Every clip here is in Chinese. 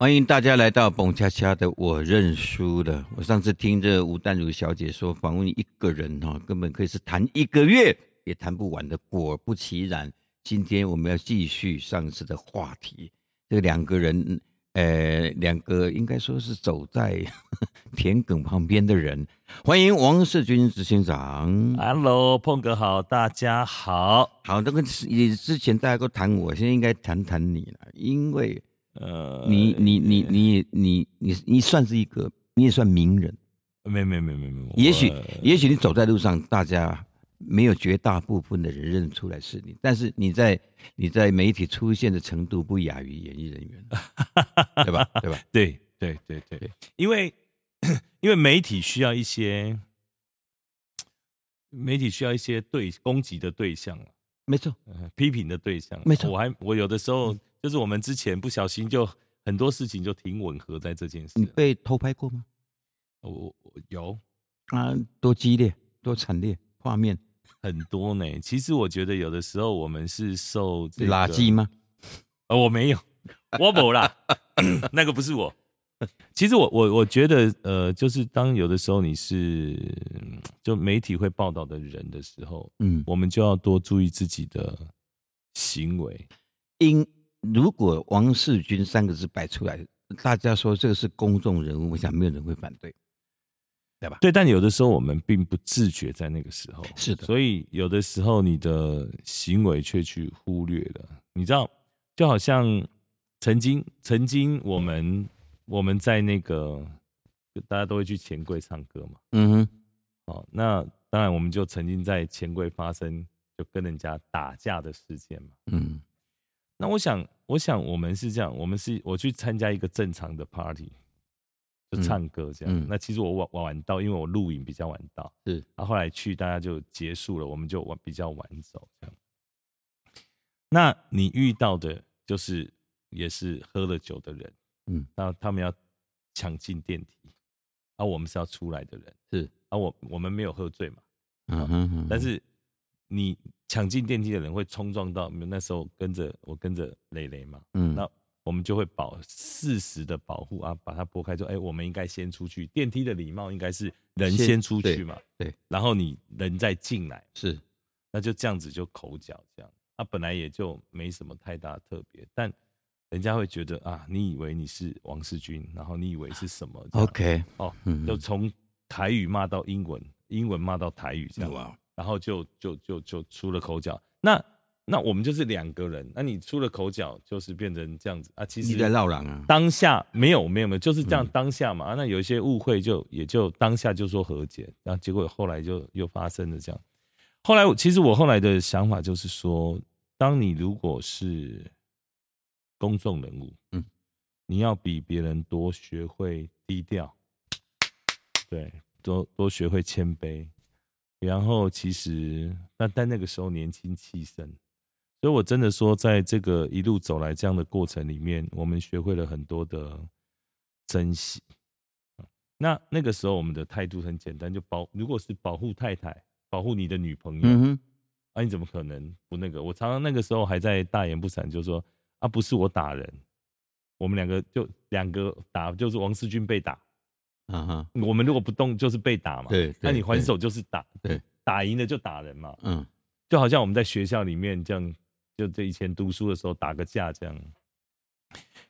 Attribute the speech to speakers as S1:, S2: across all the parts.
S1: 欢迎大家来到蹦恰恰的我认输了。我上次听着吴淡如小姐说，访问一个人哈，根本可以是谈一个月也谈不完的。果不其然，今天我们要继续上次的话题。这两个人，呃，两个应该说是走在 田埂旁边的人。欢迎王世军执行长。
S2: Hello，碰哥好，大家好。
S1: 好，那个你之前大家都谈我，现在应该谈谈你了，因为。
S2: 呃，
S1: 你你你你你你你算是一个，你也算名人。
S2: 没没没没没，
S1: 也许也许你走在路上，大家没有绝大部分的人认出来是你，但是你在你在媒体出现的程度不亚于演艺人员，对吧？对吧？
S2: 对对对对，因为因为媒体需要一些媒体需要一些对攻击的对象
S1: 没错，
S2: 呃批评的对象。
S1: 没错
S2: 我还我有的时候就是我们之前不小心就很多事情就挺吻合在这件事
S1: 你。被偷拍过吗？
S2: 我我我有
S1: 啊，多激烈，多惨烈，画面
S2: 很多呢。其实我觉得有的时候我们是受这个
S1: 垃圾吗？
S2: 呃，我没有，我没啦，那个不是我。其实我我我觉得，呃，就是当有的时候你是嗯就媒体会报道的人的时候，
S1: 嗯，
S2: 我们就要多注意自己的行为。
S1: 因如果王世军三个字摆出来，大家说这个是公众人物，我想没有人会反对，对吧？
S2: 对，但有的时候我们并不自觉在那个时候，
S1: 是的，
S2: 所以有的时候你的行为却去忽略了。你知道，就好像曾经曾经我们我们在那个大家都会去钱柜唱歌嘛。
S1: 嗯哼，
S2: 哦，那当然，我们就曾经在钱柜发生就跟人家打架的事件嘛。
S1: 嗯
S2: 那我想，我想我们是这样，我们是我去参加一个正常的 party，就
S1: 嗯
S2: 唱歌这样。
S1: 嗯
S2: 那其实我晚晚晚到，因为我录影比较晚到，
S1: 是
S2: 然后后来去大家就结束了，我们就晚比较晚走这样。那你遇到的就是也是喝了酒的人，
S1: 嗯
S2: 那他们要抢进电梯，而、我们是要出来的人。
S1: 是，
S2: 啊，我我们没有喝醉嘛，
S1: 嗯哼哼，
S2: 但是你抢进电梯的人会冲撞到，那时候跟着我跟着蕾蕾嘛，
S1: 嗯。
S2: 那我们就会保适时的保护啊，把它拨开，说，哎、我们应该先出去，电梯的礼貌应该是人
S1: 先
S2: 先出去嘛，
S1: 对，
S2: 然后你人再进来，
S1: 是。
S2: 那就这样子就口角这样，啊，本来也就没什么太大特别，但人家会觉得啊，你以为你是王世军，然后你以为是什么
S1: OK，
S2: 哦，
S1: 嗯
S2: 就从台语骂到英文，英文骂到台语这样，
S1: 哇，
S2: 然后就就就就出了口角。那那我们就是两个人，那你出了口角，就是变成这样子啊。其实
S1: 你在
S2: 实
S1: 绕廊啊，
S2: 当下没有没有没有，就是这样
S1: 嗯
S2: 当下嘛。啊那有一些误会就也就当下就说和解，然后结果后来就又发生了这样。后来我其实我后来的想法就是说，当你如果是公众人物，
S1: 嗯，
S2: 你要比别人多学会低调，对，多多学会谦卑，然后其实但但那个时候年轻气盛，所以我真的说，在这个一路走来这样的过程里面，我们学会了很多的珍惜。那那个时候我们的态度很简单，就保如果是保护太太，保护你的女朋友，
S1: 嗯哼，
S2: 啊，你怎么可能不那个？我常常那个时候还在大言不惭，就说啊，不是我打人，我们两个就两个打，就是王世军被打，
S1: 啊哈，
S2: 我们如果不动就是被打嘛，
S1: 对
S2: 那你还手就是打，
S1: 对，
S2: 打赢了就打人嘛，
S1: 嗯
S2: 就好像我们在学校里面这样，就这以前读书的时候打个架这样。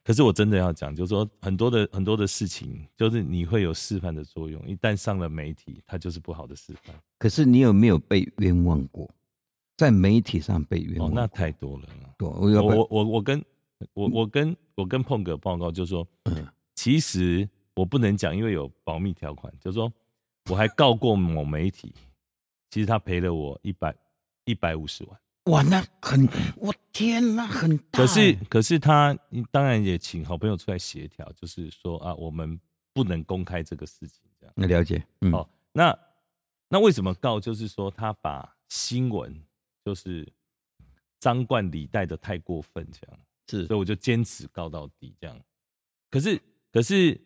S2: 可是我真的要讲，就是说很多的很多的事情，就是你会有示范的作用，一旦上了媒体，它就是不好的示范。
S1: 可是你有没有被冤枉过？在媒体上被冤
S2: 哦
S1: 枉，哦？
S2: 那太多了。
S1: 多，我
S2: 我我我我跟我我跟我跟碰哥报告，就是说，
S1: 嗯
S2: 其实我不能讲，因为有保密条款，就是说我还告过某媒体，其实他赔了我一百一百五十万。
S1: 哇，那很，我天哪，很大
S2: 可是
S1: 欸，
S2: 可是他当然也请好朋友出来协调，就是说啊，我们不能公开这个事情，这样。
S1: 那了解，嗯，
S2: 哦，那那为什么告？就是说他把新闻就是张冠李戴的太过分，这样。
S1: 是
S2: 所以我就坚持告到底这样。可是可是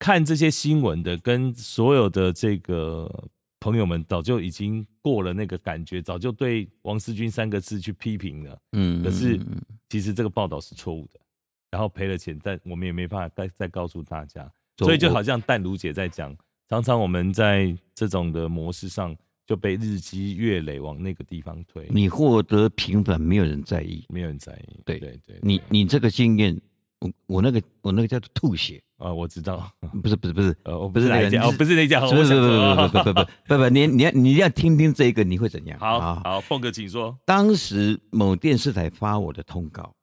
S2: 看这些新闻的，跟所有的这个朋友们早就已经过了那个感觉，早就对王思君三个字去批评了。
S1: 嗯
S2: 可是其实这个报道是错误的，然后赔了钱，但我们也没办法再再告诉大家，
S1: 所以
S2: 就好像淡如姐在讲，常常我们在这种的模式上就被日积月累往那个地方推，
S1: 你获得平反，没有人在意。
S2: 没有人在意。
S1: 对
S2: 对对，对
S1: 你你这个经验，我我那个我那个叫做吐血，
S2: 啊，我知道，
S1: 不是不是不是，
S2: 呃，我
S1: 不
S2: 不是那一家，不是那家，
S1: 不是不是不
S2: 是
S1: 不不不不不不不，你你要你要听听这个，你会怎样？
S2: 好
S1: 啊
S2: 好，凤哥请说。
S1: 当时某电视台发我的通告，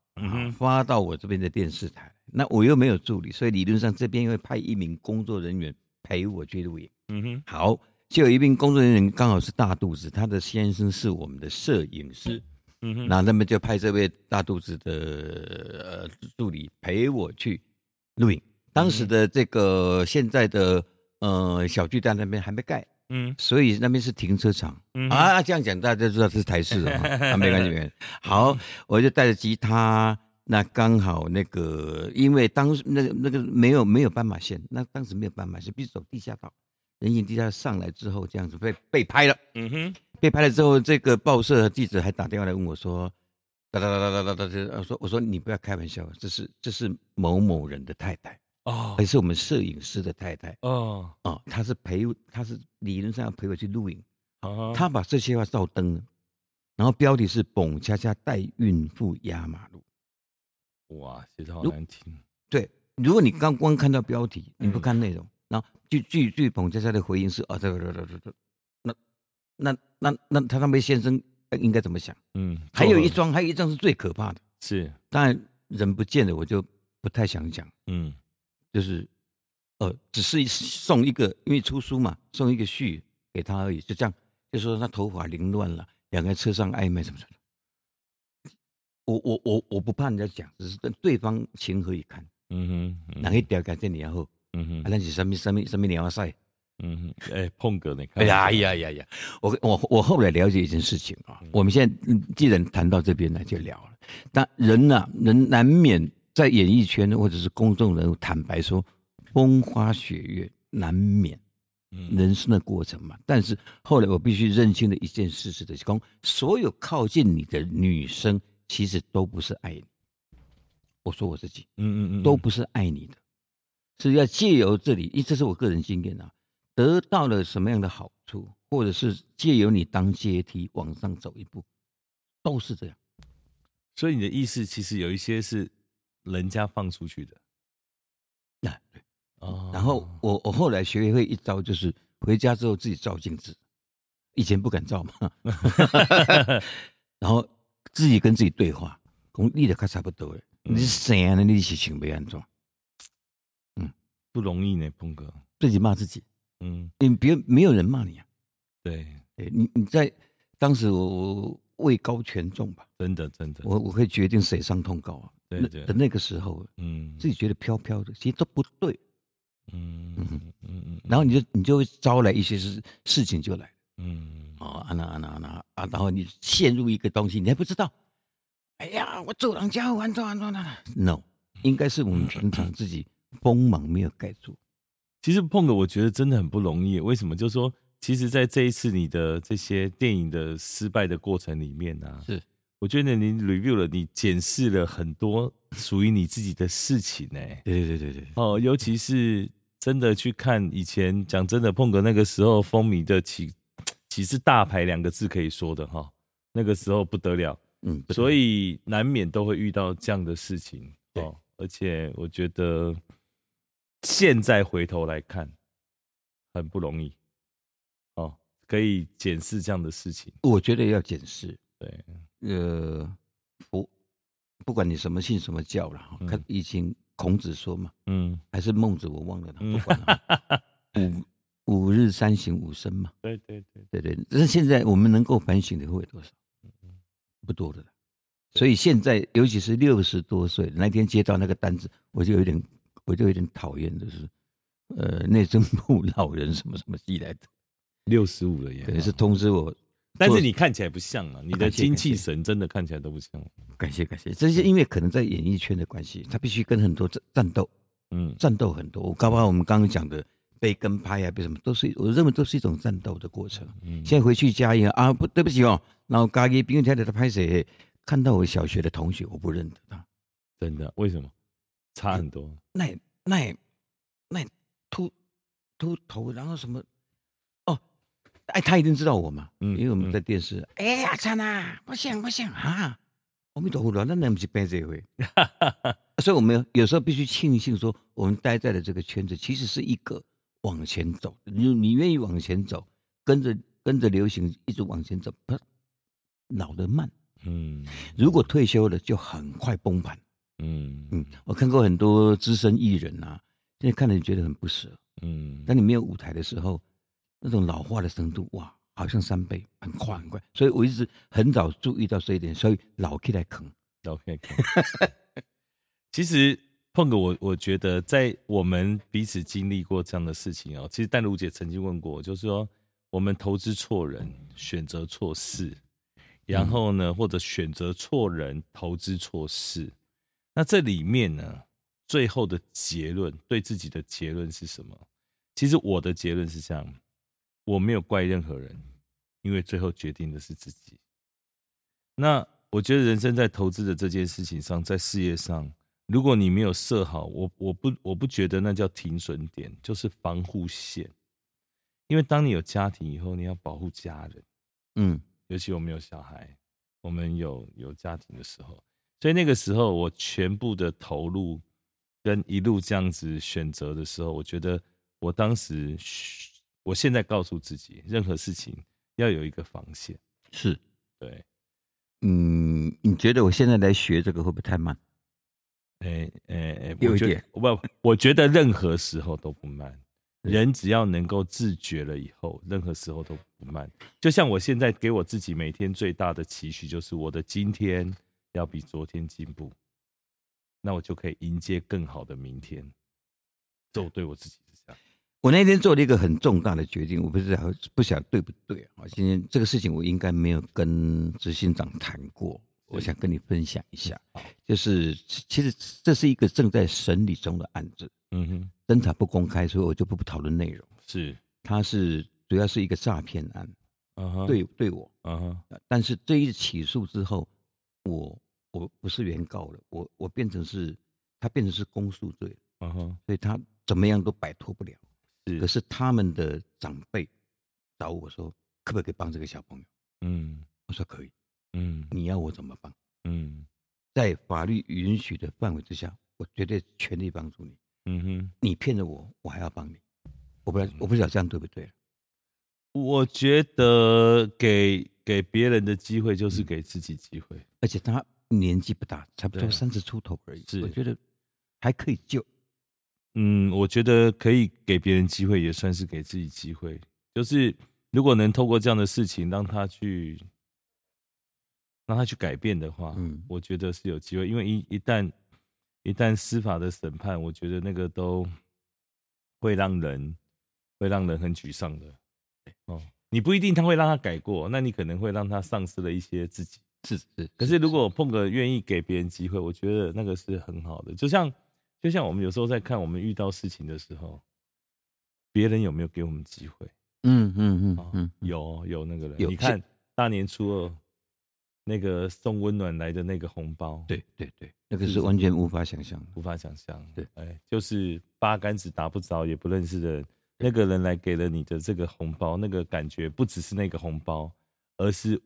S1: 发到我这边的电视台，那我又没有助理，所以理论上这边会派一名工作人员陪我去录影。
S2: 嗯哼，
S1: 好，就有一名工作人员刚好是大肚子，他的先生是我们的摄影师，
S2: 嗯哼，
S1: 那他们就派这位大肚子的呃助理陪我去录影。当时的这个现在的呃小巨蛋那边还没盖，
S2: 嗯。
S1: 所以那边是停车场。
S2: 嗯
S1: 啊，这样讲大家就知道这是台式了嘛，啊，没关系，没关系。好，我就带着吉他，那刚好那个，因为当时那个那个没有没有斑马线，那当时没有斑马线，必须走地下道，人行地下上来之后，这样子被被拍了，
S2: 嗯哼，
S1: 被拍了之后，这个报社的记者还打电话来问我说，哒哒哒哒哒哒哒，我说我说你不要开玩笑，这是这是某某人的太太，
S2: 哦
S1: 还是我们摄影师的太太
S2: 哦，
S1: 啊，他是陪他是理论上要陪我去录影。
S2: 啊
S1: 他把这些话照登了，然后标题是“蹦恰恰带孕妇压马路
S2: 哇，写的好
S1: 如
S2: 难听。”。
S1: 对，如果你刚光看到标题，你不看内容，然后据据据蹦恰恰的回应是啊，这个这个这个，那那那那他那位先生应该怎么想？
S2: 嗯，
S1: 还有一桩，还有一桩是最可怕的，
S2: 是，
S1: 当然人不见了，我就不太想讲，
S2: 嗯
S1: 就是呃，只是送一个，因为出书嘛，送一个序给他而已，就这样，就说他头发凌乱了，两个人车上暧昧什么什么。我我我我不怕人家讲，只是跟对方情何以堪？
S2: 嗯哼，嗯
S1: 哪一条改这你然后，
S2: 嗯哼
S1: 啊，，那是什么什么什么你要晒？
S2: 嗯哼，哎，碰哥，你看，
S1: 哎呀哎呀呀呀！我我我后来了解一件事情啊，我们现在嗯既然谈到这边来就聊了，但人呐、人难免在演艺圈或者是公众人物，坦白说，风花雪月难免。
S2: 嗯
S1: 人生的过程嘛。但是后来我必须认清的一件事是的，讲所有靠近你的女生，其实都不是爱你。我说我自己
S2: 嗯嗯嗯，
S1: 都不是爱你的，是要借由这里，因为这是我个人经验啊，得到了什么样的好处，或者是借由你当阶梯往上走一步，都是这样。
S2: 所以你的意思其实有一些是人家放出去的。
S1: 那、对。
S2: 哦。
S1: 然后我我后来学会一招，就是回家之后自己照镜子，以前不敢照嘛，然后自己跟自己对话，讲你的看差不多了，你是谁啊？你是想要安怎？
S2: 不容易呢，鹏哥，
S1: 自己骂自己，
S2: 嗯，
S1: 你别没有人骂你啊。
S2: 对，
S1: 对你你在当时我我位高权重吧，
S2: 真的真的，
S1: 我我可以决定谁上通告啊。
S2: 对对
S1: 那的那个时候，
S2: 嗯
S1: 自己觉得飘飘的，其实都不对。
S2: 嗯嗯嗯嗯，
S1: 然后你就你就会招来一些事事情就来了。
S2: 嗯
S1: 哦，啊那啊那啊那啊，然后你陷入一个东西，你还不知道。哎呀，我走廊家完完完完 No，应该是我们平常自己锋芒没有盖住。
S2: 其实碰哥，我觉得真的很不容易。为什么？就是说，其实，在这一次你的这些电影的失败的过程里面呢、啊，
S1: 是，
S2: 我觉得你 review 了，你检视了很多属于你自己的事情呢、
S1: 对对对对对，
S2: 哦，尤其是真的去看以前，讲真的，碰哥那个时候风靡的岂岂是大牌两个字可以说的哈、那个时候不得了，
S1: 嗯，
S2: 所
S1: 以
S2: 以难免都会遇到这样的事情
S1: 对
S2: 哦。而且我觉得现在回头来看，很不容易哦，可以检视这样的事情。
S1: 我觉得要检视。
S2: 对，
S1: 呃，不，不管你什么信什么教了，看以前孔子说嘛，
S2: 嗯，
S1: 还是孟子，我忘了不管了。五五日三省吾身嘛，
S2: 对对对，
S1: 对对。但是现在我们能够反省的会有多少？不多的了。所以现在，尤其是六十多岁，那天接到那个单子，我就有点，我就有点讨厌，的是，呃，内政部 老人什么什么寄来的，
S2: 六十五了耶，
S1: 可能是通知我。
S2: 但是你看起来不像啊，你的精气神真的看起来都不像。
S1: 感谢感谢，这是因为可能在演艺圈的关系，他必须跟很多战战斗，
S2: 嗯
S1: 战斗很多。我刚刚我们刚刚讲的被跟拍啊，被什么，都是我认为都是一种战斗的过程。
S2: 嗯，
S1: 现在回去嘉义啊啊，不对不起哦，然后嘉义兵台的他拍谁？看到我小学的同学，我不认得他，
S2: 真的为什么？差很多。
S1: 那那那秃秃头，然后什么？哦，哎，他一定知道我嘛，
S2: 嗯
S1: 因为我们
S2: 嗯
S1: 在电视。哎，阿灿啊，我想我想啊，阿弥陀佛了，那那不是变这回？所以我们有有时候必须庆幸说，我们待在的这个圈子其实是一个往前走，你你愿意往前走，跟着跟着流行一直往前走，不老得慢。
S2: 嗯
S1: 如果退休了，就很快崩盘。
S2: 嗯
S1: 嗯，我看过很多资深艺人啊，现在看了你觉得很不舍。
S2: 嗯，
S1: 当你没有舞台的时候，那种老化的程度，哇，好像三倍，很快很快。所以我一直很早注意到这一点，所以老起来啃。
S2: OK，其实碰哥，我我觉得在我们彼此经历过这样的事情哦，其实淡如姐曾经问过我，就是说我们投资错人，选择错事，然后呢，或者选择错人，投资错事，那这里面呢，最后的结论对自己的结论是什么？其实我的结论是这样，我没有怪任何人，因为最后决定的是自己。那我觉得人生在投资的这件事情上，在事业上，如果你没有设好，我我不我不觉得那叫停损点，就是防护线。因为当你有家庭以后，你要保护家人，
S1: 嗯
S2: 尤其我们有小孩，我们有有家庭的时候，所以那个时候我全部的投入跟一路这样子选择的时候，我觉得我当时，我现在告诉自己，任何事情要有一个防线，
S1: 是，
S2: 对。
S1: 嗯，你觉得我现在来学这个会不会太慢？
S2: 诶诶诶，我觉得
S1: 有一点
S2: 不，我觉得任何时候都不慢。人只要能够自觉了以后，任何时候都不慢。就像我现在给我自己每天最大的期许，就是我的今天要比昨天进步，那我就可以迎接更好的明天。这我对我自己是这样。
S1: 我那天做了一个很重大的决定，我不知道不晓得对不对啊。今天这个事情我应该没有跟执行长谈过，我想跟你分享一下。就是其实这是一个正在审理中的案子，
S2: 嗯哼，
S1: 侦查不公开，所以我就不讨论内容。
S2: 是，
S1: 它是主要是一个诈骗案，
S2: 嗯哼，，
S1: 对对我，
S2: 嗯哼，
S1: 但是这一起诉之后，我我不是原告了，我我变成是，他变成是公诉罪了，
S2: 嗯哼，
S1: 所以他怎么样都摆脱不了。
S2: 是
S1: 可是他们的长辈找我说，可不可以帮这个小朋友？
S2: 嗯
S1: 我说可以，
S2: 嗯
S1: 你要我怎么帮？
S2: 嗯
S1: 在法律允许的范围之下，我绝对全力帮助你。
S2: 嗯哼。
S1: 你骗了我，我还要帮你。我不知道，我不知道这样对不对？
S2: 我觉得给给别人的机会就是给自己机会。
S1: 而且他年纪不大，差不多三十出头而已，
S2: 是
S1: 我觉得还可以救。
S2: 嗯，我觉得可以给别人机会，也算是给自己机会。就是如果能透过这样的事情让他去让他去改变的话，
S1: 嗯
S2: 我觉得是有机会。因为一一旦一旦司法的审判，我觉得那个都会让人会让人很沮丧的。哦，你不一定他会让他改过，那你可能会让他丧失了一些自己。
S1: 是是，
S2: 可是如果碰个愿意给别人机会，我觉得那个是很好的。就像就像我们有时候在看我们遇到事情的时候，别人有没有给我们机会？
S1: 嗯嗯嗯
S2: 啊、
S1: 嗯，
S2: 有哦有那个人，你看大年初二那个送温暖来的那个红包，，
S1: 对对对，那个
S2: 是
S1: 是完全无法想象。
S2: 无法想象。
S1: 对
S2: 哎，就是八竿子打不着也不认识的人，那个人来给了你的这个红包，那个感觉不只是那个红包，而是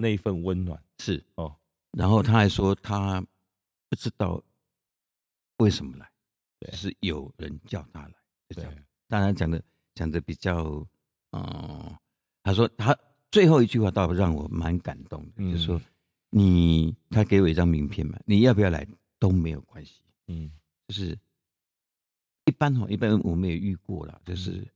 S2: 那一份温暖
S1: 是，
S2: 哦。
S1: 然后他还说他不知道为什么来，
S2: 对
S1: 是有人叫他来，
S2: 对
S1: 样。当然讲的讲的比较，嗯，他说他最后一句话倒让我蛮感动的，
S2: 嗯
S1: 就是说你他给我一张名片嘛，你要不要来都没有关系，
S2: 嗯
S1: 就是一般哈，一般我们也遇过了，就是。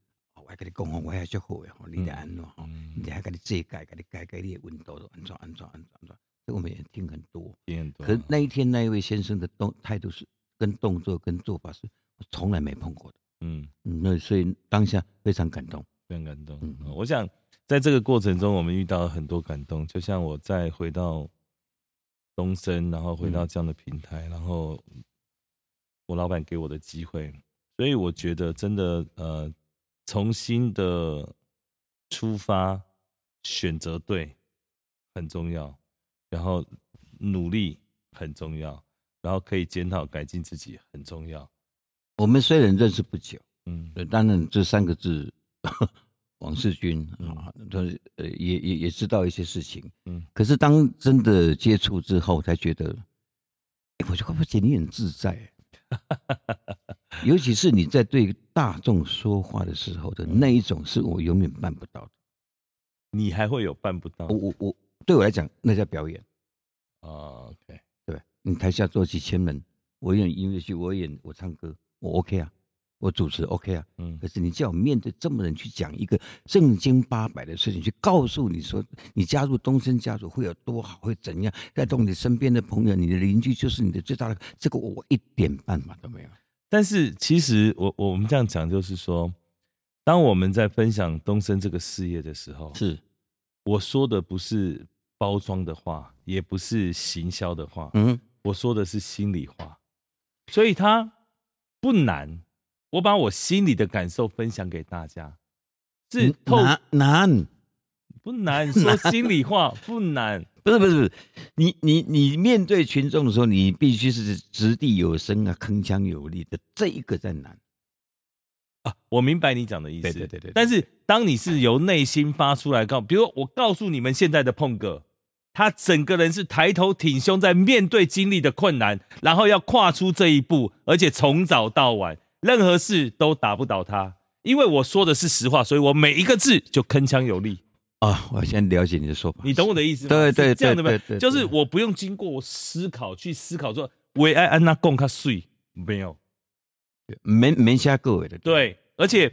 S1: 我还跟你讲哦，我还足好诶吼，你得安怎吼，
S2: 嗯
S1: 你还跟你这改，给你改改你的温度，安怎安怎安怎安怎，这我们也听很多。
S2: 也很多。
S1: 可是那一天那一位先生的动态度是跟动作跟做法是我从来没碰过的，
S2: 嗯，
S1: 嗯，那所以当下非常感动。
S2: 非常感动。
S1: 嗯
S2: 我想在这个过程中，我们遇到了很多感动。就像我再回到东升，然后回到这样的平台，然后我老板给我的机会，所以我觉得真的呃，重新的出发，选择对很重要，然后努力很重要。然后可以检讨改进自己很重要。
S1: 我们虽然认识不久，
S2: 嗯。
S1: 呃当然这三个字，王世军
S2: 嗯。
S1: 啊，他呃也也也知道一些事情，
S2: 嗯。
S1: 可是当真的接触之后，才觉得，哎我就发觉你很自在，尤其是你在对大众说话的时候的那一种，是我永远办不到的。
S2: 你还会有办不到
S1: 我我我对我来讲，那叫表演。
S2: 啊？OK，
S1: 对，你台下坐几千人，我演音乐剧，我演我唱歌，我 OK 啊，我主持 OK 啊。
S2: 嗯
S1: 可是你叫我面对这么人去讲一个正经八百的事情，去告诉你说你加入东森家族会有多好，会怎样，带动你身边的朋友，你的邻居就是你的最大的，这个我一点办法都没有。
S2: 但是其实我我们这样讲，就是说，当我们在分享东升这个事业的时候，
S1: 是，
S2: 我说的不是包装的话，也不是行销的话，
S1: 嗯，
S2: 我说的是心里话，所以它不难。我把我心里的感受分享给大家，是透
S1: 难难，
S2: 不 难，说心里话不难。
S1: 不是不是不是，你你你面对群众的时候，你必须是掷地有声啊，铿锵有力的，这一个在难。
S2: 啊，我明白你讲的意思。
S1: 对对对对对
S2: 但是当你是由内心发出来告，比如我告诉你们现在的碰哥，他整个人是抬头挺胸在面对经历的困难，然后要跨出这一步，而且从早到晚，任何事都打不倒他。因为我说的是实话，所以我每一个字就铿锵有力。
S1: 啊，我先了解你的说法。
S2: 你懂我的意思吗？
S1: 对对
S2: 是这样的吗
S1: 对
S2: 就是我不用经过我思考去思考说，为爱安娜贡卡睡没有。
S1: 没没瞎各位的。，
S2: 对，而且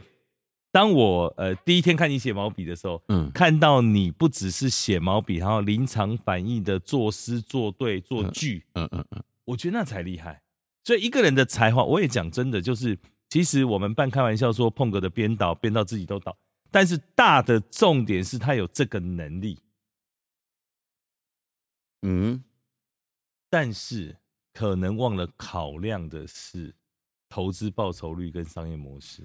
S2: 当我呃第一天看你写毛笔的时候，
S1: 嗯
S2: 看到你不只是写毛笔，然后临场反应的作诗、作对、作句，
S1: 嗯嗯嗯，
S2: 我觉得那才厉害。所以一个人的才华，我也讲真的，就是其实我们半开玩笑说碰哥的编导编到自己都倒，但是大的重点是他有这个能力，
S1: 嗯，
S2: 但是可能忘了考量的是投资报酬率跟商业模式。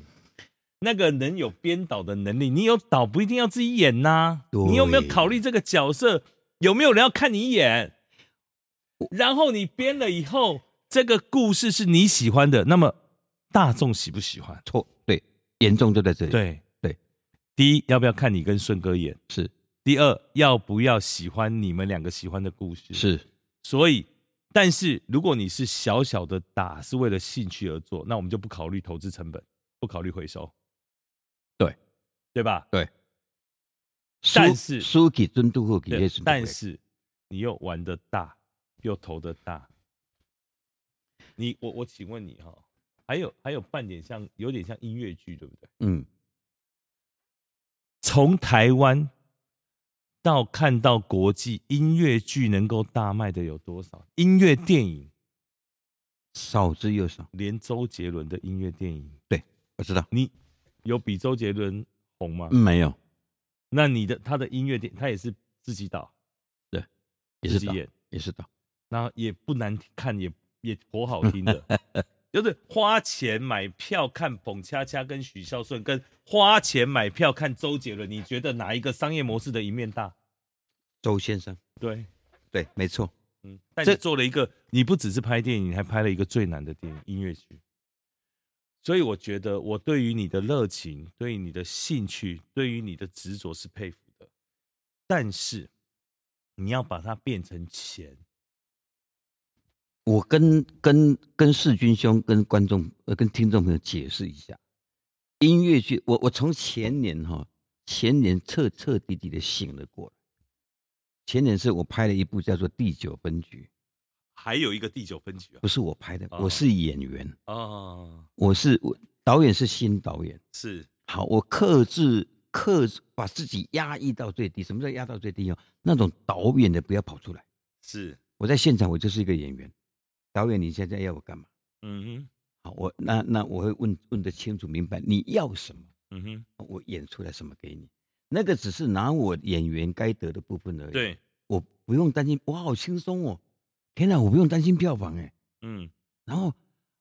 S2: 那个能有编导的能力，你有导不一定要自己演呐、
S1: 对
S2: 你有没有考虑这个角色有没有人要看你演？然后你编了以后，这个故事是你喜欢的，那么大众喜不喜欢？
S1: 错，对，严重就在这里。，
S2: 对
S1: 对，
S2: 第一要不要看你跟顺哥演？
S1: 是
S2: 第二要不要喜欢你们两个喜欢的故事？
S1: 是，
S2: 所以，但是如果你是小小的打是为了兴趣而做，那我们就不考虑投资成本，不考虑回收，
S1: 对
S2: 对吧？
S1: 对。
S2: 但是
S1: 输给尊度或给
S2: 但是你又玩的大，又投的大，你我我请问你哈、还有还有半点像有点像音乐剧，对不对？
S1: 嗯，
S2: 从台湾到看到国际音乐剧能够大卖的有多少？音乐电影，
S1: 少之又少。
S2: 连周杰伦的音乐电影，对
S1: 我知道，
S2: 你有比周杰伦红吗？
S1: 嗯没有，
S2: 那你的他的音乐电，他也是自己导，对
S1: 也是
S2: 演，
S1: 也是导。
S2: 然后也不难看，也也颇好听的，就是花钱买票看彭恰恰跟许孝顺，跟花钱买票看周杰伦，你觉得哪一个商业模式的一面大？
S1: 周先生，
S2: 对，
S1: 对，没错。
S2: 嗯，但
S1: 这
S2: 你做了一个，你不只是拍电影，你还拍了一个最难的电影音乐剧。所以我觉得，我对于你的热情，对于你的兴趣，对于你的执着是佩服的。但是，你要把它变成钱，
S1: 我跟跟跟世军兄、跟观众、呃、跟听众朋友解释一下，音乐剧，我我从前年哈、前年彻彻底底的醒了过来。前年是我拍了一部叫做《第九分局
S2: 还有一个第九分局》，啊
S1: 不。是我拍的，
S2: 哦
S1: 我是演员，
S2: 哦，
S1: 我是我导演是新导演。
S2: 是
S1: 好，我克制克制，把自己压抑到最低。什么叫压到最低哦？那种导演的不要跑出来。
S2: 是，
S1: 我在现场，我就是一个演员。导演，你现在要我干嘛？
S2: 嗯哼，
S1: 好，我那那我会问问的清楚明白，你要什么，
S2: 嗯哼，
S1: 我演出来什么给你。那个只是拿我演员该得的部分而已。，
S2: 对，
S1: 我不用担心，我好轻松哦。天哪，我不用担心票房哎。
S2: 嗯，
S1: 然后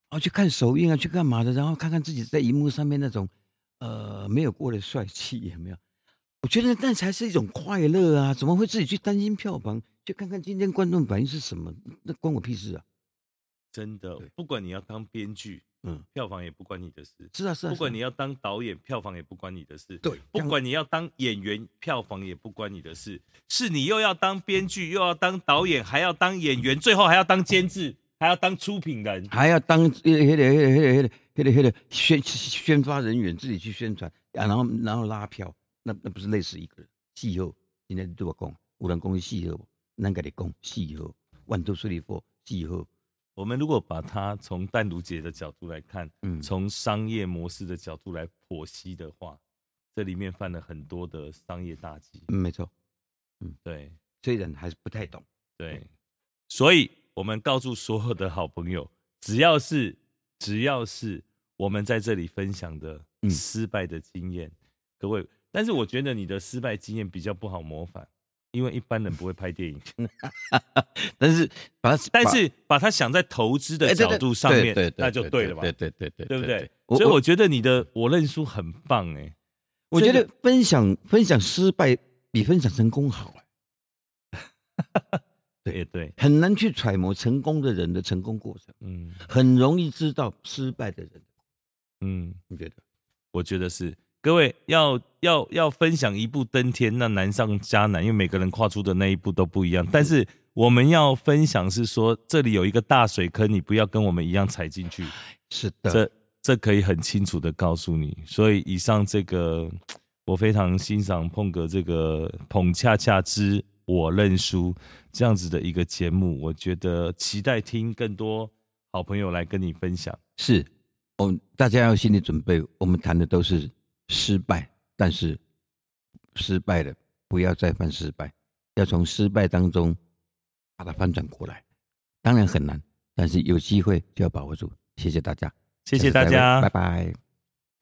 S1: 啊去看首映啊，去干嘛的？然后看看自己在荧幕上面那种呃没有过的帅气有没有？我觉得那才是一种快乐啊！怎么会自己去担心票房？去看看今天观众反应是什么？那关我屁事啊！
S2: 真的，不管你要当编剧，
S1: 嗯，
S2: 票房也不关你的事；
S1: 是啊是啊，
S2: 不管你要当导演，票房也不关你的事；
S1: 对
S2: 不管你要当演员，票房也不关你的事。是你又要当编剧，又要当导演，还要当演员，最后还要当监制，还要当出品人。
S1: 还要当那个那个那个那个那个那个宣宣发人员，自己去宣传啊，然后然后拉票，那那不是累死一个人？戏后今天对我讲，有人讲戏后，咱跟你讲戏后，万都顺利过戏后，
S2: 我们如果把它从单独姐的角度来看，
S1: 嗯，
S2: 从商业模式的角度来剖析的话，这里面犯了很多的商业大忌。
S1: 嗯没错，
S2: 对。
S1: 虽然还是不太懂，
S2: 对，所以我们告诉所有的好朋友，只要是只要是我们在这里分享的
S1: 嗯。
S2: 失败的经验，各位，但是我觉得你的失败经验比较不好模仿，因为一般人不会拍电影，
S1: 但是把它，
S2: 但是把它想在投资的角度上面那就对了嘛，
S1: 对对对对
S2: 对不对？所以我觉得你的我认输很棒哎、
S1: 我觉得分享分享失败比分享成功好哎，
S2: 对对，
S1: 很难去揣摩成功的人的成功过程，
S2: 嗯。
S1: 很容易知道失败的人。
S2: 嗯，
S1: 你觉得？
S2: 我觉得是。各位要要要分享一步登天，那难上加难，因为每个人跨出的那一步都不一样。但是我们要分享是说，这里有一个大水坑，你不要跟我们一样踩进去。
S1: 是的，
S2: 这这可以很清楚的告诉你。所以以上这个，我非常欣赏碰哥这个捧恰恰之我认输这样子的一个节目，我觉得期待听更多好朋友来跟你分享。
S1: 是，哦，大家要心理准备，我们谈的都是失败，但是失败了不要再犯失败，要从失败当中把它翻转过来。当然很难，但是有机会就要把握住。谢谢大家，
S2: 谢谢大家，
S1: 拜拜。